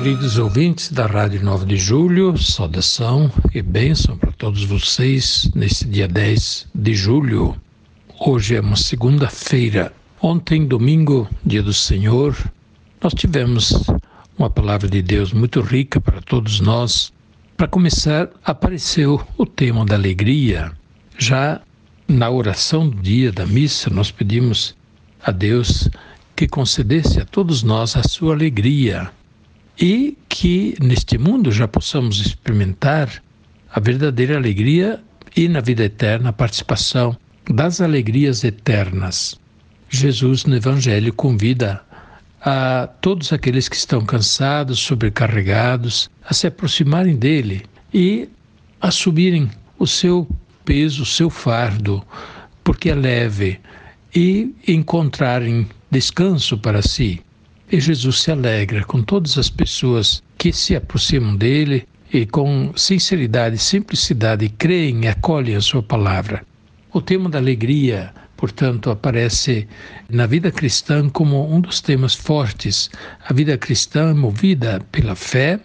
Queridos ouvintes da Rádio 9 de Julho, saudação e bênção para todos vocês nesse dia 10 de julho. Hoje é uma segunda-feira. Ontem, domingo, dia do Senhor, nós tivemos uma palavra de Deus muito rica para todos nós. Para começar, apareceu o tema da alegria. Já na oração do dia da missa, nós pedimos a Deus que concedesse a todos nós a sua alegria e que neste mundo já possamos experimentar a verdadeira alegria e na vida eterna a participação das alegrias eternas. Jesus no Evangelho convida a todos aqueles que estão cansados, sobrecarregados, a se aproximarem dele e assumirem o seu peso, o seu fardo, porque é leve, e encontrarem descanso para si. E Jesus se alegra com todas as pessoas que se aproximam dele e com sinceridade, simplicidade creem e acolhem a sua palavra. O tema da alegria, portanto, aparece na vida cristã como um dos temas fortes. A vida cristã é movida pela fé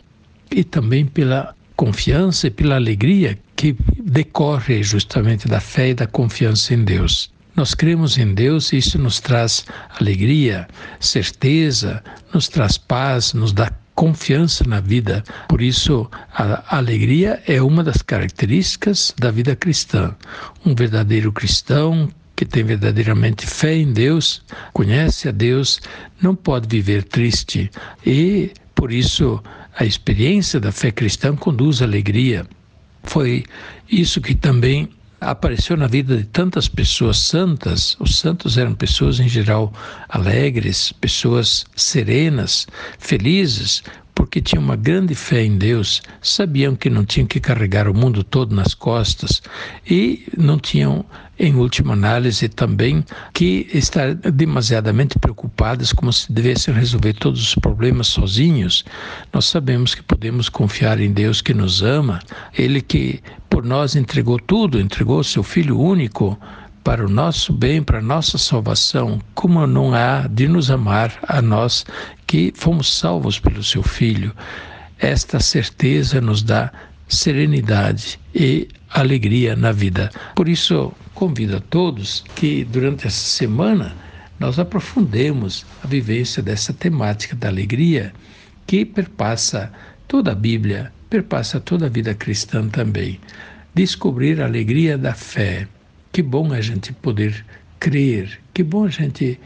e também pela confiança e pela alegria que decorre justamente da fé e da confiança em Deus. Nós cremos em Deus e isso nos traz alegria, certeza, nos traz paz, nos dá confiança na vida. Por isso, a alegria é uma das características da vida cristã. Um verdadeiro cristão que tem verdadeiramente fé em Deus, conhece a Deus, não pode viver triste e, por isso, a experiência da fé cristã conduz à alegria. Foi isso que também apareceu na vida de tantas pessoas santas. Os santos eram pessoas em geral alegres, pessoas serenas, felizes, porque tinham uma grande fé em Deus, sabiam que não tinham que carregar o mundo todo nas costas e não tinham, em última análise, também que estar demasiadamente preocupadas como se devessem resolver todos os problemas sozinhos. Nós sabemos que podemos confiar em Deus que nos ama, Ele que por nós entregou tudo, entregou seu Filho único para o nosso bem, para a nossa salvação, como não há de nos amar a nós que fomos salvos pelo seu Filho. Esta certeza nos dá serenidade e alegria na vida. Por isso, convido a todos que durante essa semana nós aprofundemos a vivência dessa temática da alegria que perpassa toda a Bíblia, perpassa toda a vida cristã também. Descobrir a alegria da fé que bom a gente poder crer, que bom a gente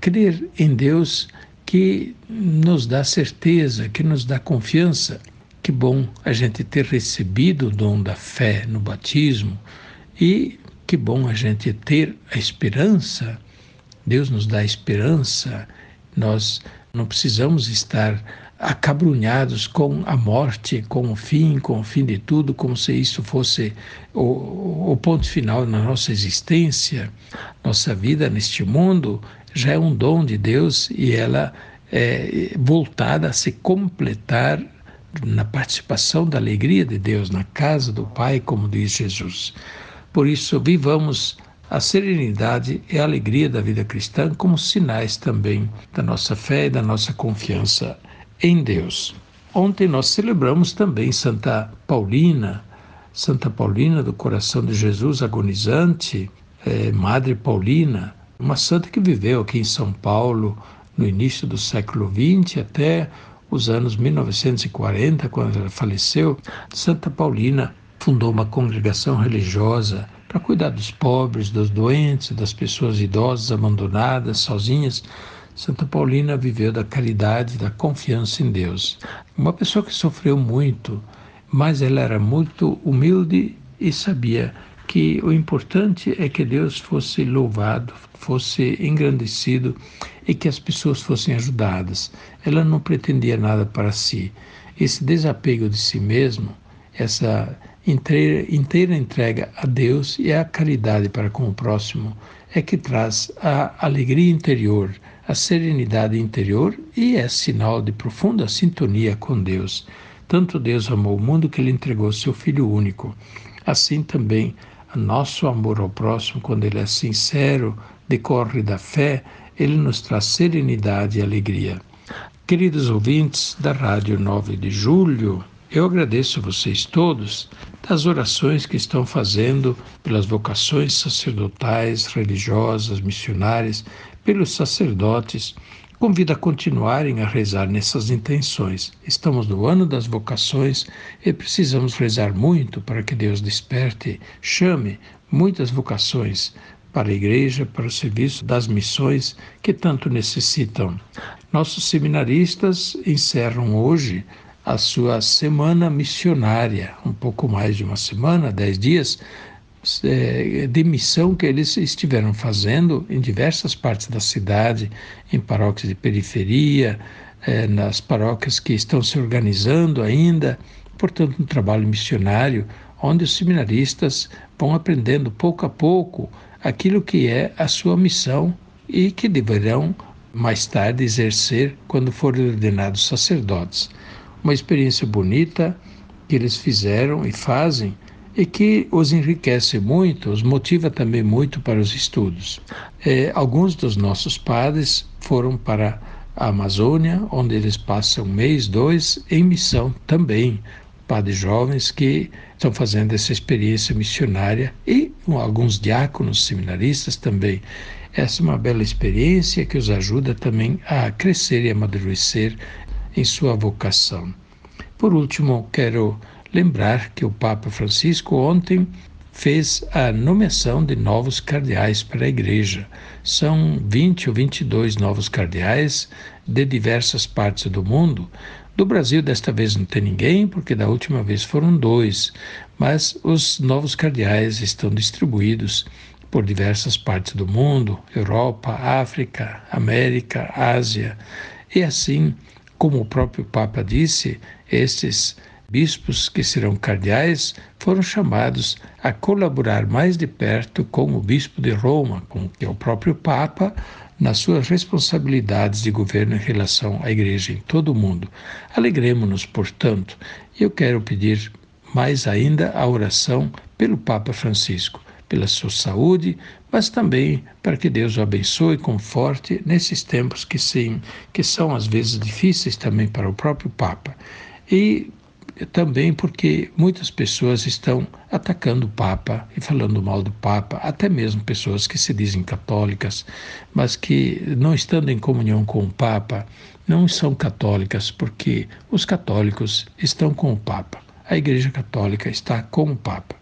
crer em Deus que nos dá certeza, que nos dá confiança. Que bom a gente ter recebido o dom da fé no batismo e que bom a gente ter a esperança. Deus nos dá esperança. Nós não precisamos estar acabrunhados com a morte, com o fim, com o fim de tudo, como se isso fosse o, o ponto final na nossa existência. Nossa vida neste mundo já é um dom de Deus e ela é voltada a se completar na participação da alegria de Deus na casa do Pai, como diz Jesus. Por isso, vivamos a serenidade e a alegria da vida cristã como sinais também da nossa fé e da nossa confiança em Deus. Ontem nós celebramos também Santa Paulina, Santa Paulina do Coração de Jesus agonizante, é, Madre Paulina, uma santa que viveu aqui em São Paulo no início do século XX até os anos 1940, quando ela faleceu. Santa Paulina fundou uma congregação religiosa para cuidar dos pobres, dos doentes, das pessoas idosas, abandonadas, sozinhas. Santa Paulina viveu da caridade, da confiança em Deus. Uma pessoa que sofreu muito, mas ela era muito humilde e sabia que o importante é que Deus fosse louvado, fosse engrandecido e que as pessoas fossem ajudadas. Ela não pretendia nada para si. Esse desapego de si mesmo, essa inteira, inteira entrega a Deus e a caridade para com o próximo é que traz a alegria interior, a serenidade interior e é sinal de profunda sintonia com Deus. Tanto Deus amou o mundo que ele entregou seu Filho único. Assim também, nosso amor ao próximo, quando ele é sincero, decorre da fé, ele nos traz serenidade e alegria. Queridos ouvintes da Rádio 9 de Julho, eu agradeço a vocês todos das orações que estão fazendo pelas vocações sacerdotais, religiosas, missionárias, pelos sacerdotes. Convido a continuarem a rezar nessas intenções. Estamos no ano das vocações e precisamos rezar muito para que Deus desperte, chame muitas vocações para a igreja, para o serviço das missões que tanto necessitam. Nossos seminaristas encerram hoje a sua semana missionária, um pouco mais de uma semana, dez dias, é, de missão que eles estiveram fazendo em diversas partes da cidade, em paróquias de periferia, é, nas paróquias que estão se organizando ainda, portanto, um trabalho missionário, onde os seminaristas vão aprendendo pouco a pouco aquilo que é a sua missão e que deverão mais tarde exercer quando forem ordenados sacerdotes uma experiência bonita que eles fizeram e fazem e que os enriquece muito, os motiva também muito para os estudos. É, alguns dos nossos padres foram para a Amazônia, onde eles passam um mês, dois, em missão também. Padres jovens que estão fazendo essa experiência missionária e alguns diáconos seminaristas também. Essa é uma bela experiência que os ajuda também a crescer e amadurecer em sua vocação. Por último, quero lembrar que o Papa Francisco ontem fez a nomeação de novos cardeais para a Igreja. São 20 ou 22 novos cardeais de diversas partes do mundo. Do Brasil, desta vez não tem ninguém, porque da última vez foram dois, mas os novos cardeais estão distribuídos por diversas partes do mundo Europa, África, América, Ásia e assim como o próprio Papa disse, estes bispos que serão cardeais foram chamados a colaborar mais de perto com o bispo de Roma, com que é o próprio Papa, nas suas responsabilidades de governo em relação à Igreja em todo o mundo. Alegremos-nos, portanto, e eu quero pedir mais ainda a oração pelo Papa Francisco pela sua saúde, mas também para que Deus o abençoe e conforte nesses tempos que sim, que são às vezes difíceis também para o próprio Papa. E também porque muitas pessoas estão atacando o Papa e falando mal do Papa, até mesmo pessoas que se dizem católicas, mas que não estando em comunhão com o Papa, não são católicas, porque os católicos estão com o Papa. A Igreja Católica está com o Papa.